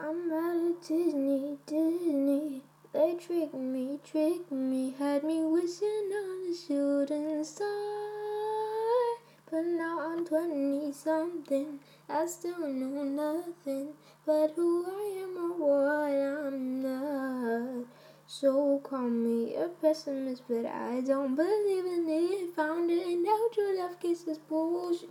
I'm out of Disney, Disney. They tricked me, tricked me, had me wishing on a shooting star. But now I'm 20 something, I still know nothing but who I am or what I'm not. So call me a pessimist, but I don't believe in it. Found it out, your love kisses bullshit.